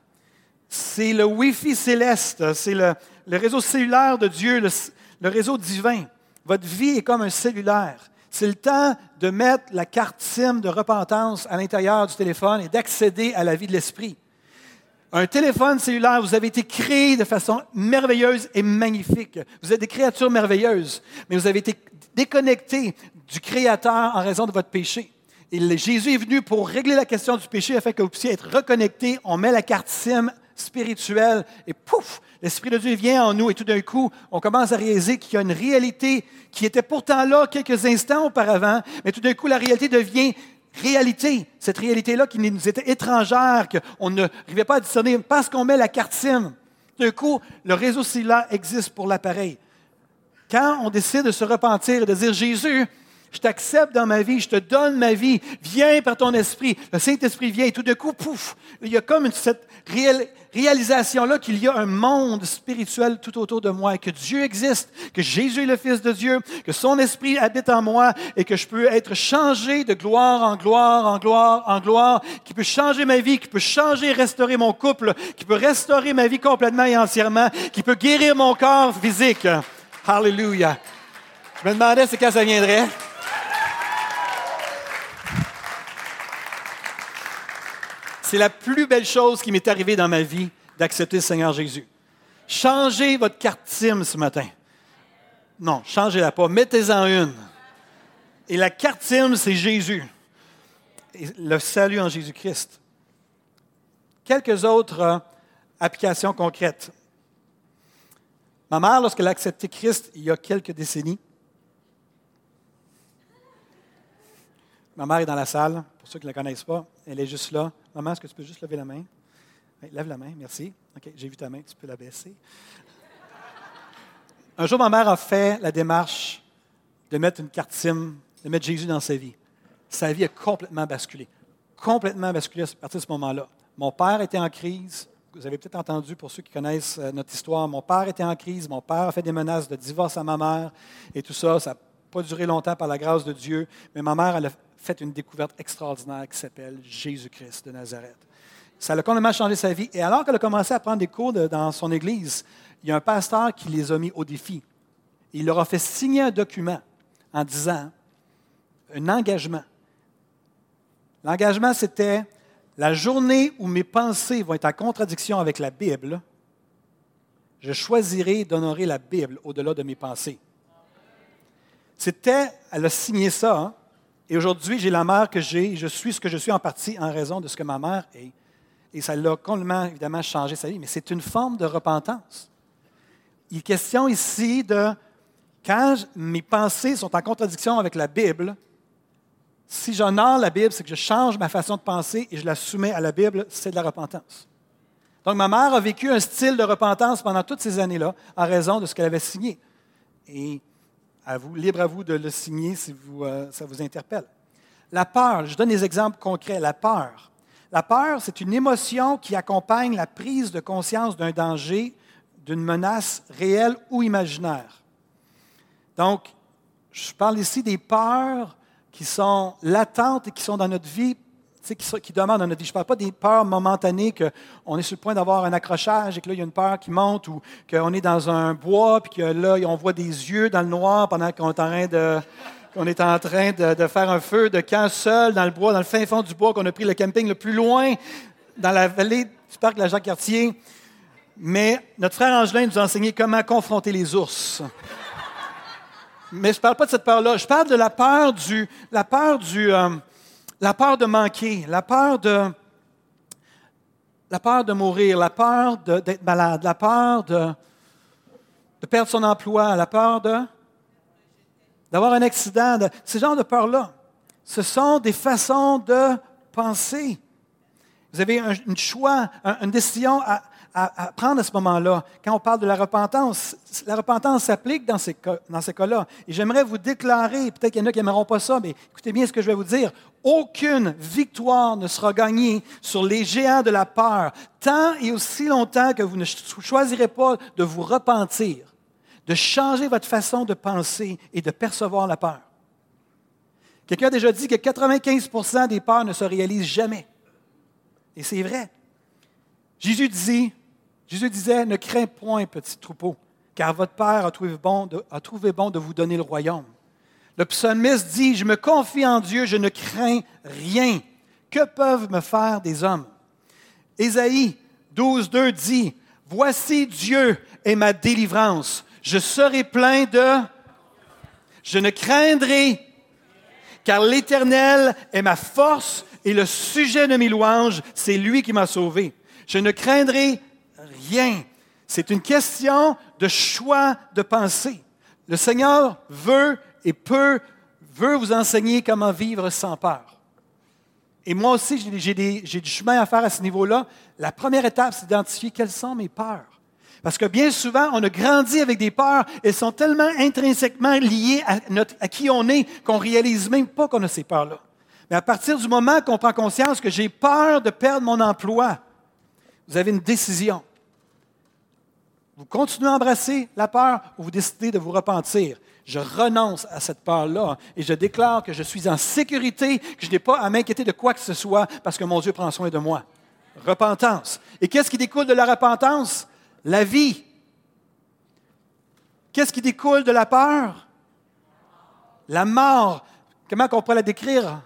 Speaker 1: C'est le Wi-Fi céleste, c'est le, réseau cellulaire de Dieu, le réseau divin. Votre vie est comme un cellulaire. C'est le temps de mettre la carte SIM de repentance à l'intérieur du téléphone et d'accéder à la vie de l'esprit. Un téléphone cellulaire, vous avez été créé de façon merveilleuse et magnifique. Vous êtes des créatures merveilleuses, mais vous avez été déconnectés du Créateur en raison de votre péché. Et Jésus est venu pour régler la question du péché afin que vous puissiez être reconnectés. On met la carte SIM spirituelle et pouf, l'Esprit de Dieu vient en nous et tout d'un coup, on commence à réaliser qu'il y a une réalité qui était pourtant là quelques instants auparavant, mais tout d'un coup, la réalité devient réalité, cette réalité-là qui nous était étrangère, qu'on n'arrivait pas à discerner parce qu'on met la carte SIM. D'un coup, le réseau cellulaire existe pour l'appareil. Quand on décide de se repentir et de dire Jésus, je t'accepte dans ma vie, je te donne ma vie, viens par ton esprit. Le Saint-Esprit vient et tout d'un coup, pouf, il y a comme cette réalisation-là qu'il y a un monde spirituel tout autour de moi, que Dieu existe, que Jésus est le Fils de Dieu, que son esprit habite en moi et que je peux être changé de gloire en gloire, en gloire, en gloire, qui peut changer ma vie, qui peut changer et restaurer mon couple, qui peut restaurer ma vie complètement et entièrement, qui peut guérir mon corps physique. Hallelujah. Je me demandais c'est quand ça viendrait? C'est la plus belle chose qui m'est arrivée dans ma vie d'accepter le Seigneur Jésus. Changez votre carte SIM ce matin. Non, changez-la pas. Mettez-en une. Et la carte SIM, c'est Jésus. Le salut en Jésus-Christ. Quelques autres euh, applications concrètes. Ma mère, lorsqu'elle a accepté Christ il y a quelques décennies, ma mère est dans la salle, pour ceux qui ne la connaissent pas, elle est juste là. Maman, est-ce que tu peux juste lever la main? lève la main, merci. OK, j'ai vu ta main, tu peux la baisser. Un jour, ma mère a fait la démarche de mettre une carte SIM, de mettre Jésus dans sa vie. Sa vie a complètement basculé. Complètement basculé à partir de ce moment-là. Mon père était en crise. Vous avez peut-être entendu, pour ceux qui connaissent euh, notre histoire, mon père était en crise. Mon père a fait des menaces de divorce à ma mère et tout ça. Ça n'a pas duré longtemps par la grâce de Dieu. Mais ma mère, elle a fait une découverte extraordinaire qui s'appelle Jésus-Christ de Nazareth. Ça a complètement changé sa vie. Et alors qu'elle a commencé à prendre des cours dans son église, il y a un pasteur qui les a mis au défi. Il leur a fait signer un document en disant un engagement. L'engagement, c'était la journée où mes pensées vont être en contradiction avec la Bible, je choisirai d'honorer la Bible au-delà de mes pensées. C'était, elle a signé ça, hein, et aujourd'hui, j'ai la mère que j'ai, je suis ce que je suis en partie en raison de ce que ma mère est. Et ça l'a complètement, évidemment, changé sa vie. Mais c'est une forme de repentance. Il est question ici de, quand mes pensées sont en contradiction avec la Bible, si j'honore la Bible, c'est que je change ma façon de penser et je la soumets à la Bible, c'est de la repentance. Donc, ma mère a vécu un style de repentance pendant toutes ces années-là en raison de ce qu'elle avait signé. Et vous, libre à vous de le signer si euh, ça vous interpelle. La peur, je donne des exemples concrets. La peur. La peur, c'est une émotion qui accompagne la prise de conscience d'un danger, d'une menace réelle ou imaginaire. Donc, je parle ici des peurs qui sont latentes et qui sont dans notre vie qui, qui demandent dans notre vie. Je ne parle pas des peurs momentanées qu'on est sur le point d'avoir un accrochage et que là, il y a une peur qui monte ou qu'on est dans un bois puis que là, on voit des yeux dans le noir pendant qu'on est en train de qu'on est en train de, faire un feu de camp seul dans le bois, dans le fin fond du bois, qu'on a pris le camping le plus loin dans la vallée du parc de la Jacques-Cartier. Mais notre frère Angelin nous a enseigné comment confronter les ours. Mais je ne parle pas de cette peur-là. Je parle de la peur du, la peur du, euh, la peur de manquer, la peur de, la peur de mourir, la peur d'être malade, la peur de, perdre son emploi, la peur d'avoir un accident, de, ce genre de peur-là. Ce sont des façons de penser. Vous avez un, choix, une décision à, à, prendre à ce moment-là. Quand on parle de la repentance, la repentance s'applique dans ces, dans ces cas-là. Et j'aimerais vous déclarer, peut-être qu'il y en a qui n'aimeront pas ça, mais écoutez bien ce que je vais vous dire. Aucune victoire ne sera gagnée sur les géants de la peur, tant et aussi longtemps que vous ne choisirez pas de vous repentir de changer votre façon de penser et de percevoir la peur. Quelqu'un a déjà dit que 95 des peurs ne se réalisent jamais. Et c'est vrai. Jésus, dit, Jésus disait, ne crains point, petit troupeau, car votre Père a trouvé, bon de, vous donner le royaume. Le psalmiste dit, je me confie en Dieu, je ne crains rien. Que peuvent me faire des hommes? Ésaïe 12, 2 dit, Voici Dieu est ma délivrance je serai plein de... Je ne craindrai, car l'Éternel est ma force et le sujet de mes louanges, c'est lui qui m'a sauvé. Je ne craindrai rien. C'est une question de choix de pensée. Le Seigneur veut et peut, veut vous enseigner comment vivre sans peur. Et moi aussi, j'ai du chemin à faire à ce niveau-là. La première étape, c'est d'identifier quelles sont mes peurs. Parce que bien souvent, on a grandi avec des peurs, elles sont tellement intrinsèquement liées à, à qui on est qu'on réalise même pas qu'on a ces peurs-là. Mais à partir du moment qu'on prend conscience que j'ai peur de perdre mon emploi, vous avez une décision. Vous continuez à embrasser la peur ou vous décidez de vous repentir. Je renonce à cette peur-là et je déclare que je suis en sécurité, que je n'ai pas à m'inquiéter de quoi que ce soit parce que mon Dieu prend soin de moi. Repentance. Et qu'est-ce qui découle de la repentance? la vie. Qu'est-ce qui découle de la peur? La mort. Comment on pourrait la décrire?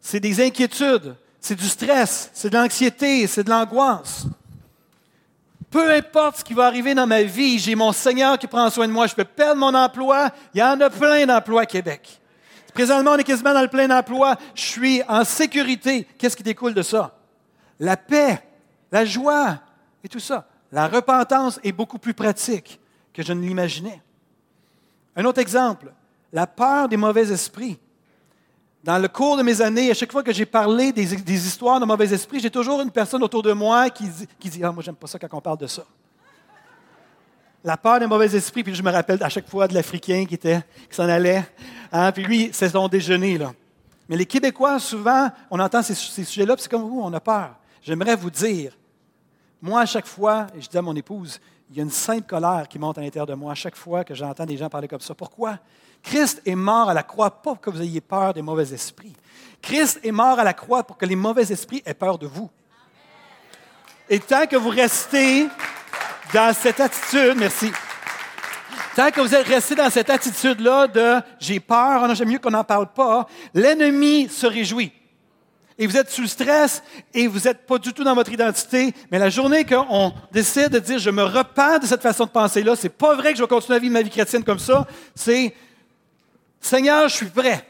Speaker 1: C'est des inquiétudes, c'est du stress, c'est de l'anxiété, c'est de l'angoisse. Peu importe ce qui va arriver dans ma vie, j'ai mon Seigneur qui prend soin de moi. Je peux perdre mon emploi. Il y en a plein d'emplois à Québec. Présentement, on est quasiment dans le plein emploi. Je suis en sécurité. Qu'est-ce qui découle de ça? La paix, la joie et tout ça. La repentance est beaucoup plus pratique que je ne l'imaginais. Un autre exemple, la peur des mauvais esprits. Dans le cours de mes années, à chaque fois que j'ai parlé des, histoires de mauvais esprits, j'ai toujours une personne autour de moi qui, dit Ah, moi, j'aime pas ça quand on parle de ça. La peur des mauvais esprits, puis je me rappelle à chaque fois de l'Africain qui, qui s'en allait. Hein, puis lui, c'est son déjeuner. Là. Mais les Québécois, souvent, on entend ces, ces sujets-là, puis c'est comme vous, on a peur. J'aimerais vous dire moi, à chaque fois, et je dis à mon épouse, il y a une sainte colère qui monte à l'intérieur de moi à chaque fois que j'entends des gens parler comme ça. Pourquoi? Christ est mort à la croix pas pour que vous ayez peur des mauvais esprits. Christ est mort à la croix pour que les mauvais esprits aient peur de vous. Et tant que vous restez dans cette attitude, merci. Tant que vous êtes resté dans cette attitude-là de j'ai peur, j'aime mieux qu'on n'en parle pas, l'ennemi se réjouit et vous êtes sous stress et vous n'êtes pas du tout dans votre identité, mais la journée qu'on décide de dire je me repens de cette façon de penser-là, c'est pas vrai que je vais continuer à vivre ma vie chrétienne comme ça, c'est Seigneur, je suis prêt.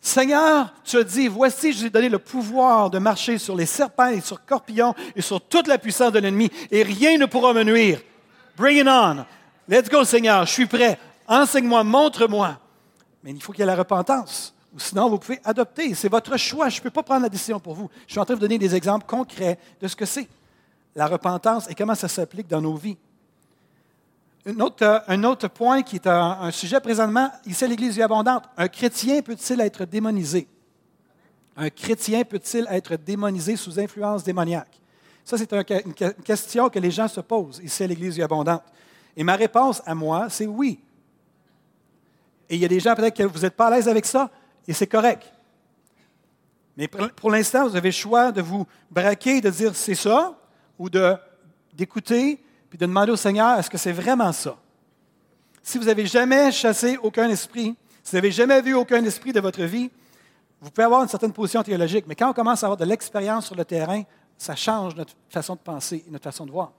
Speaker 1: Seigneur, tu as dit, voici, je vous ai donné le pouvoir de marcher sur les serpents et sur scorpions et sur toute la puissance de l'ennemi, et rien ne pourra me nuire. Bring it on. Let's go, Seigneur, je suis prêt. Enseigne-moi, montre-moi. Mais il faut qu'il y ait la repentance. Ou sinon, vous pouvez adopter. C'est votre choix. Je ne peux pas prendre la décision pour vous. Je suis en train de vous donner des exemples concrets de ce que c'est la repentance et comment ça s'applique dans nos vies. Euh, un autre point qui est un, sujet présentement, ici à l'Église abondante. Un chrétien peut-il être démonisé? Un chrétien peut-il être démonisé sous influence démoniaque? Ça, c'est une question que les gens se posent ici à l'Église abondante. Et ma réponse à moi, c'est oui. Et il y a des gens peut-être que vous n'êtes pas à l'aise avec ça. Et c'est correct. Mais pour l'instant, vous avez le choix de vous braquer, de dire c'est ça, ou d'écouter, puis de demander au Seigneur, est-ce que c'est vraiment ça? Si vous n'avez jamais chassé aucun esprit, si vous n'avez jamais vu aucun esprit de votre vie, vous pouvez avoir une certaine position théologique, mais quand on commence à avoir de l'expérience sur le terrain, ça change notre façon de penser et notre façon de voir.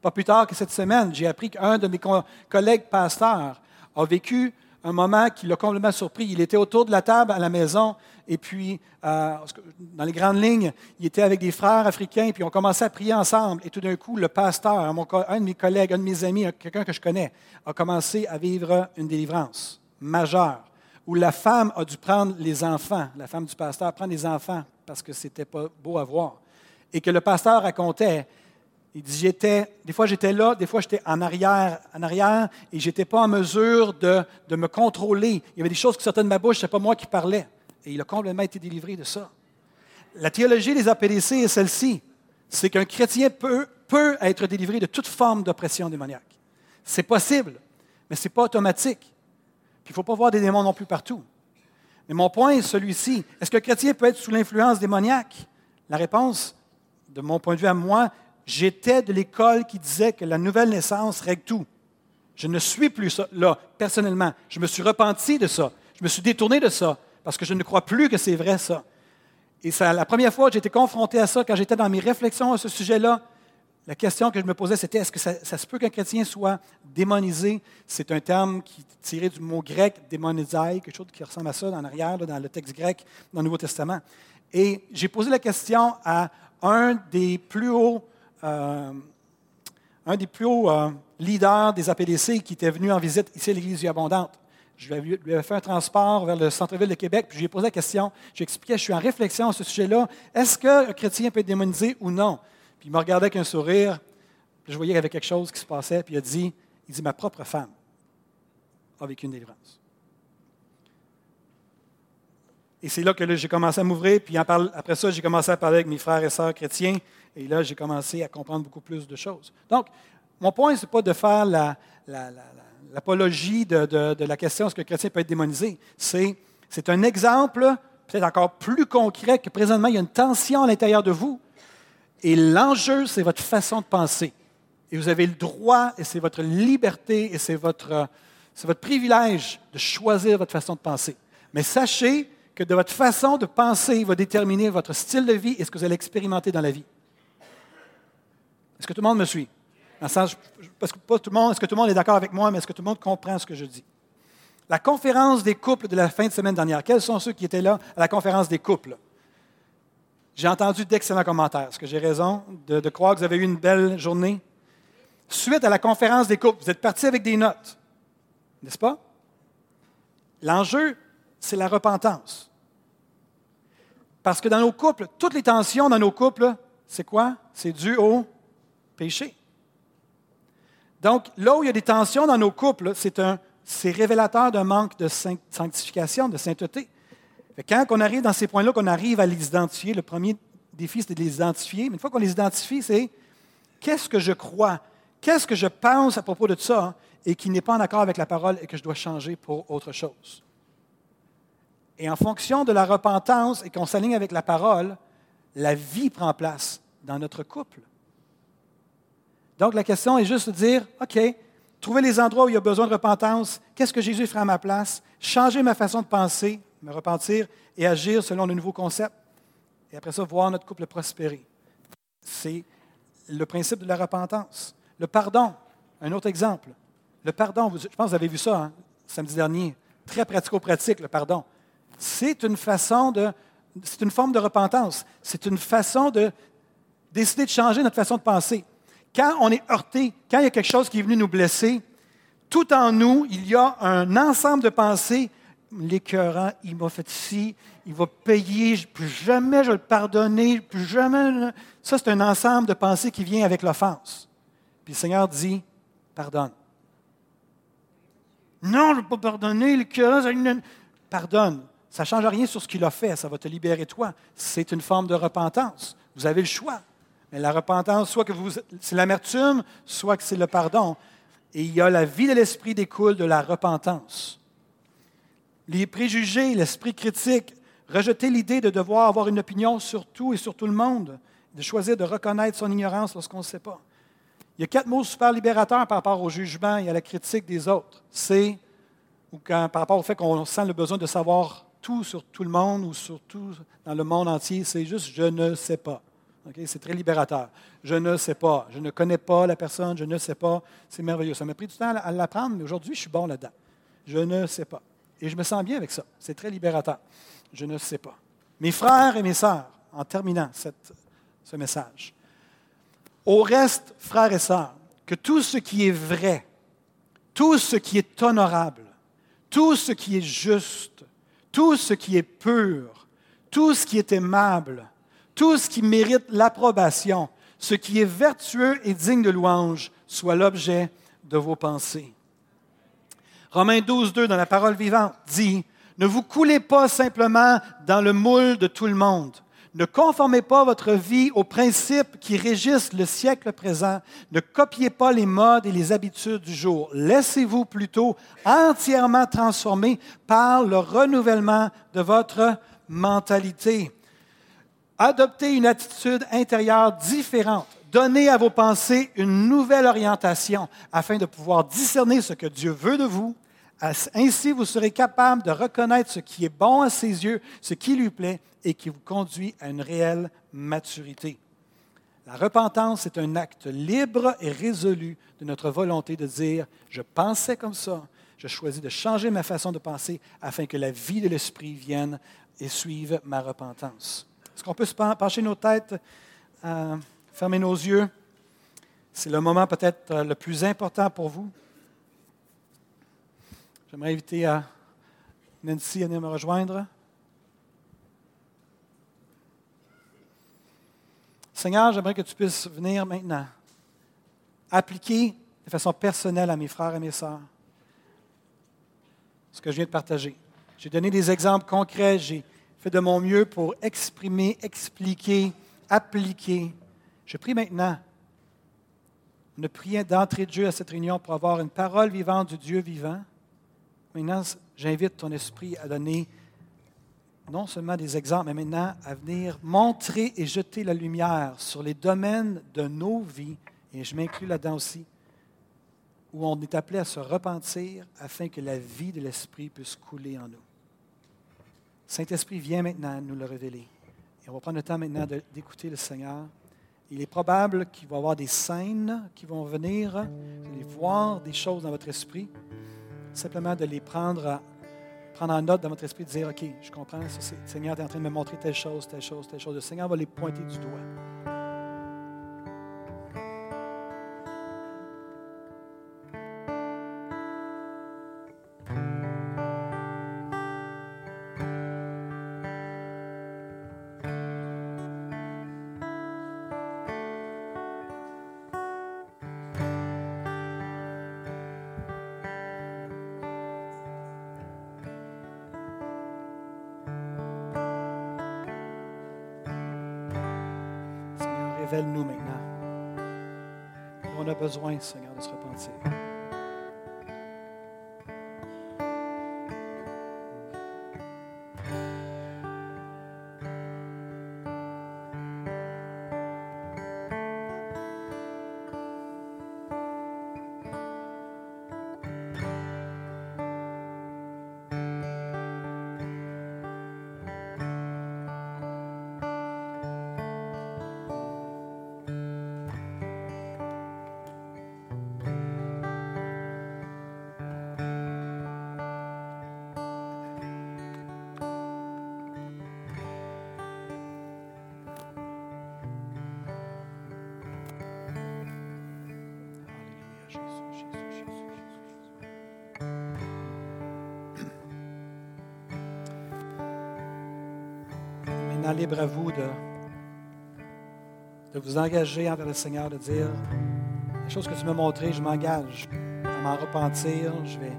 Speaker 1: Pas plus tard que cette semaine, j'ai appris qu'un de mes collègues pasteurs a vécu un moment qui l'a complètement surpris. Il était autour de la table à la maison et puis, euh, dans les grandes lignes, il était avec des frères africains et puis on commençait à prier ensemble. Et tout d'un coup, le pasteur, un de mes collègues, un de mes amis, quelqu'un que je connais, a commencé à vivre une délivrance majeure où la femme a dû prendre les enfants, la femme du pasteur prendre les enfants parce que c'était pas beau à voir. Et que le pasteur racontait il dit, j'étais, des fois j'étais là, des fois j'étais en arrière, en arrière, et j'étais pas en mesure de, de, me contrôler. Il y avait des choses qui sortaient de ma bouche, ce pas moi qui parlais. Et il a complètement été délivré de ça. La théologie des APDC est celle-ci. C'est qu'un chrétien peut, peut être délivré de toute forme d'oppression démoniaque. C'est possible, mais ce n'est pas automatique. Puis il ne faut pas voir des démons non plus partout. Mais mon point est celui-ci. Est-ce qu'un chrétien peut être sous l'influence démoniaque? La réponse, de mon point de vue à moi, j'étais de l'école qui disait que la nouvelle naissance règle tout. Je ne suis plus là, personnellement. Je me suis repenti de ça. Je me suis détourné de ça parce que je ne crois plus que c'est vrai ça. Et ça, la première fois que j'ai été confronté à ça, quand j'étais dans mes réflexions à ce sujet-là, la question que je me posais, c'était est-ce que ça, se peut qu'un chrétien soit démonisé? C'est un terme qui est tiré du mot grec démonisai, quelque chose qui ressemble à ça en arrière, dans le texte grec, dans le Nouveau Testament. Et j'ai posé la question à un des plus hauts euh, un des plus hauts euh, leaders des APDC qui était venu en visite ici à l'Église du Abondante. Je lui avais fait un transport vers le centre-ville de Québec, puis je lui ai posé la question. J'ai expliqué, je suis en réflexion à ce sujet-là. Est-ce qu'un chrétien peut être démonisé ou non? Puis il me regardait avec un sourire. je voyais qu'il y avait quelque chose qui se passait. Puis il a dit, il dit, ma propre femme a vécu une délivrance. Et c'est là que j'ai commencé à m'ouvrir. Puis après ça, j'ai commencé à parler avec mes frères et sœurs chrétiens. Et là, j'ai commencé à comprendre beaucoup plus de choses. Donc, mon point, ce n'est pas de faire l'apologie de, la question est-ce que le chrétien peut être démonisé? C'est, c'est un exemple, peut-être encore plus concret, que présentement, il y a une tension à l'intérieur de vous. Et l'enjeu, c'est votre façon de penser. Et vous avez le droit, et c'est votre liberté, et c'est votre, c'est votre privilège de choisir votre façon de penser. Mais sachez que de votre façon de penser va déterminer votre style de vie et ce que vous allez expérimenter dans la vie. Est-ce que tout le monde me suit? parce que pas tout le monde, est-ce que tout le monde est d'accord avec moi, mais est-ce que tout le monde comprend ce que je dis? La conférence des couples de la fin de semaine dernière, quels sont ceux qui étaient là à la conférence des couples? J'ai entendu d'excellents commentaires. Est-ce que j'ai raison de, de, croire que vous avez eu une belle journée? Suite à la conférence des couples, vous êtes partis avec des notes, n'est-ce pas? L'enjeu, c'est la repentance. Parce que dans nos couples, toutes les tensions dans nos couples, c'est quoi? C'est dû au Donc, là où il y a des tensions dans nos couples, c'est révélateur d'un manque de sanctification, de sainteté. quand on arrive dans ces points-là, qu'on arrive à les identifier, le premier défi, c'est de les identifier. Mais une fois qu'on les identifie, c'est qu'est-ce que je crois, qu'est-ce que je pense à propos de ça et qui n'est pas en accord avec la parole et que je dois changer pour autre chose? Et en fonction de la repentance et qu'on s'aligne avec la parole, la vie prend place dans notre couple. Donc, la question est juste de dire, OK, trouver les endroits où il y a besoin de repentance, qu'est-ce que Jésus ferait à ma place, changer ma façon de penser, me repentir et agir selon le nouveau concept. Et après ça, voir notre couple prospérer. C'est le principe de la repentance. Le pardon, un autre exemple. Le pardon, je pense que vous avez vu ça hein, samedi dernier, très pratico-pratique, le pardon. C'est une façon de, c'est une forme de repentance. C'est une façon de décider de changer notre façon de penser. Quand on est heurté, quand il y a quelque chose qui est venu nous blesser, tout en nous, il y a un ensemble de pensées. L'écœurant, il m'a fait ci, il va payer, plus jamais je vais le pardonner, plus jamais. Ça, c'est un ensemble de pensées qui vient avec l'offense. Puis le Seigneur dit pardonne. Non, je ne veux pas pardonner, l'écœurant, pardonne. Ça ne change rien sur ce qu'il a fait, ça va te libérer toi. C'est une forme de repentance. Vous avez le choix. Mais la repentance, soit que c'est l'amertume, soit que c'est le pardon. Et il y a la vie de l'esprit découle de la repentance. Les préjugés, l'esprit critique Rejeter l'idée de devoir avoir une opinion sur tout et sur tout le monde, de choisir de reconnaître son ignorance lorsqu'on ne sait pas. Il y a quatre mots super libérateurs par rapport au jugement et à la critique des autres. C'est, ou quand, par rapport au fait qu'on sent le besoin de savoir tout sur tout le monde ou sur tout dans le monde entier, c'est juste je ne sais pas. C'est très libérateur. Je ne sais pas. Je ne connais pas la personne. Je ne sais pas. C'est merveilleux. Ça m'a pris du temps à l'apprendre, mais aujourd'hui, je suis bon là-dedans. Je ne sais pas. Et je me sens bien avec ça. C'est très libérateur. Je ne sais pas. Mes frères et mes sœurs, en terminant ce message, au reste, frères et sœurs, que tout ce qui est vrai, tout ce qui est honorable, tout ce qui est juste, tout ce qui est pur, tout ce qui est aimable, tout ce qui mérite l'approbation, ce qui est vertueux et digne de louange, soit l'objet de vos pensées. Romains 12, 2, dans la parole vivante, dit, Ne vous coulez pas simplement dans le moule de tout le monde. Ne conformez pas votre vie aux principes qui régissent le siècle présent. Ne copiez pas les modes et les habitudes du jour. Laissez-vous plutôt entièrement transformer par le renouvellement de votre mentalité. Adoptez une attitude intérieure différente. Donnez à vos pensées une nouvelle orientation afin de pouvoir discerner ce que Dieu veut de vous. Ainsi, vous serez capable de reconnaître ce qui est bon à ses yeux, ce qui lui plaît et qui vous conduit à une réelle maturité. La repentance est un acte libre et résolu de notre volonté de dire, je pensais comme ça, je choisis de changer ma façon de penser afin que la vie de l'Esprit vienne et suive ma repentance. Est-ce qu'on peut se pencher nos têtes, euh, fermer nos yeux? C'est le moment peut-être euh, le plus important pour vous. J'aimerais inviter à Nancy à venir me rejoindre. Seigneur, j'aimerais que tu puisses venir maintenant appliquer de façon personnelle à mes frères et mes sœurs ce que je viens de partager. J'ai donné des exemples concrets, j'ai fait de mon mieux pour exprimer, expliquer, appliquer. Je prie maintenant. On a prié d'entrée de Dieu à cette réunion pour avoir une parole vivante du Dieu vivant. Maintenant, j'invite ton esprit à donner non seulement des exemples, mais maintenant à venir montrer et jeter la lumière sur les domaines de nos vies, et je m'inclus là-dedans aussi, où on est appelé à se repentir afin que la vie de l'Esprit puisse couler en nous. Saint-Esprit, viens maintenant nous le révéler. Et on va prendre le temps maintenant d'écouter le Seigneur. Il est probable qu'il va y avoir des scènes qui vont venir, vous allez voir des choses dans votre esprit. Simplement de les prendre, prendre en note dans votre esprit, de dire, OK, je comprends, le Seigneur est en train de me montrer telle chose, telle chose, telle chose. Le Seigneur va les pointer du doigt. Besoin, Seigneur, de se repentir. Libre à vous de, de vous engager envers le Seigneur, de dire les choses que tu m'as montrées, je m'engage à m'en repentir, je vais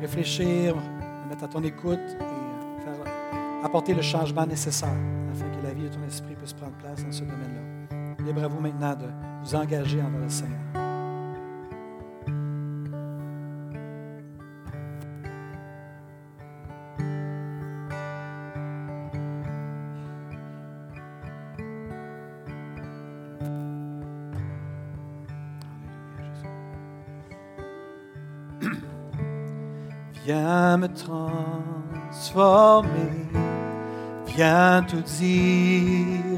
Speaker 1: réfléchir, me mettre à ton écoute et faire, apporter le changement nécessaire afin que la vie de ton esprit puisse prendre place dans ce domaine-là. Libre à vous maintenant de vous engager envers le Seigneur. Diriger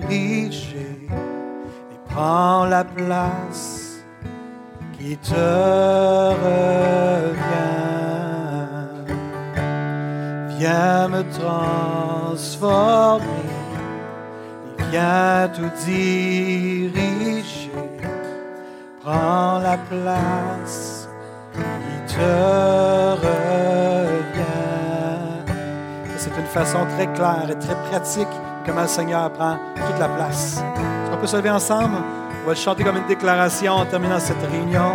Speaker 1: et prends la place qui te revient. Viens me transformer, et viens tout diriger, prends la place qui te revient. C'est une façon très claire et très pratique comment le Seigneur prend toute la place. Est-ce qu'on peut se lever ensemble? On va le chanter comme une déclaration en terminant cette réunion.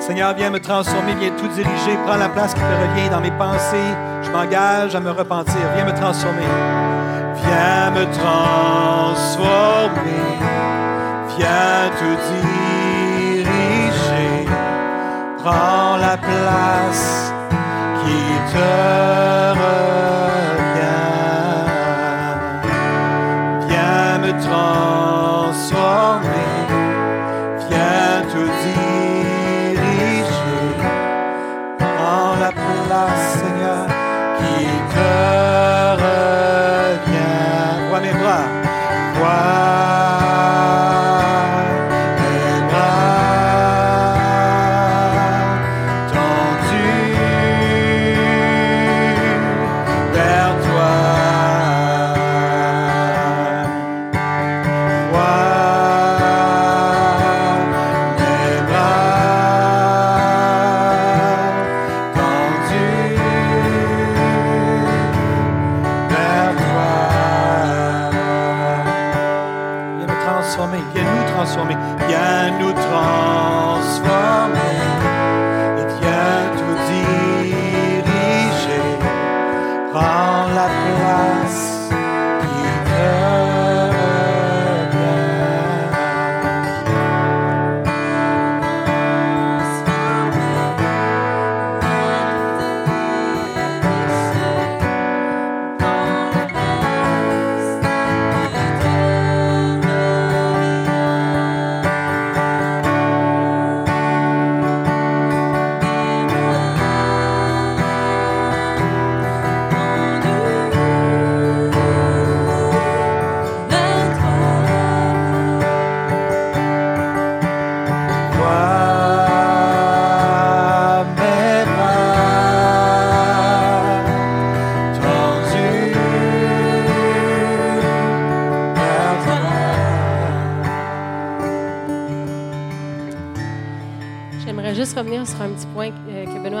Speaker 1: Seigneur, viens me transformer, viens tout diriger, prends la place qui te revient dans mes pensées. Je m'engage à me repentir. Viens me transformer. Viens me transformer. Viens tout diriger. Prends la place qui te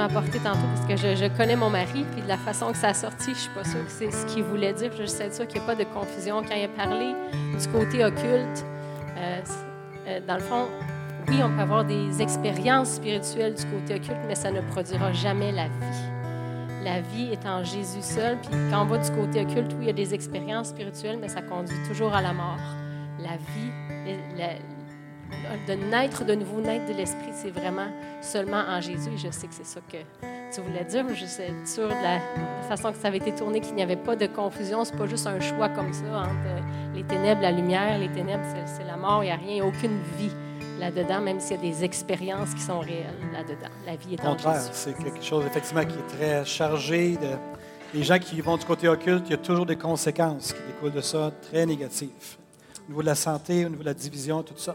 Speaker 2: euh, que Benoît a apporté tantôt, parce que je, connais mon mari, puis de la façon que ça a sorti, je suis pas sûre que c'est ce qu'il voulait dire. Je suis sûre qu'il n'y a pas de confusion. Quand il a parlé du côté occulte, euh, euh, dans le fond, oui, on peut avoir des expériences spirituelles du côté occulte, mais ça ne produira jamais la vie. La vie est en Jésus seul, puis quand on va du côté occulte, oui, il y a des expériences spirituelles, mais ça conduit toujours à la mort. La vie, la- de naître de nouveau, naître de l'esprit, c'est vraiment seulement en Jésus. Et je sais que c'est ça que tu voulais dire, mais je suis sûre de la, façon que ça avait été tourné, qu'il n'y avait pas de confusion. C'est pas juste un choix comme ça entre les ténèbres, la lumière. Les ténèbres, c'est la mort. Il n'y a rien, il n'y a aucune vie là-dedans, même s'il y a des expériences qui sont réelles là-dedans. La vie est
Speaker 1: Au
Speaker 2: en
Speaker 1: contraire,
Speaker 2: Jésus.
Speaker 1: c'est quelque chose effectivement qui est très chargé. De, les gens qui vont du côté occulte, il y a toujours des conséquences qui découlent de ça, très négatives. Au niveau de la santé, au niveau de la division, tout ça.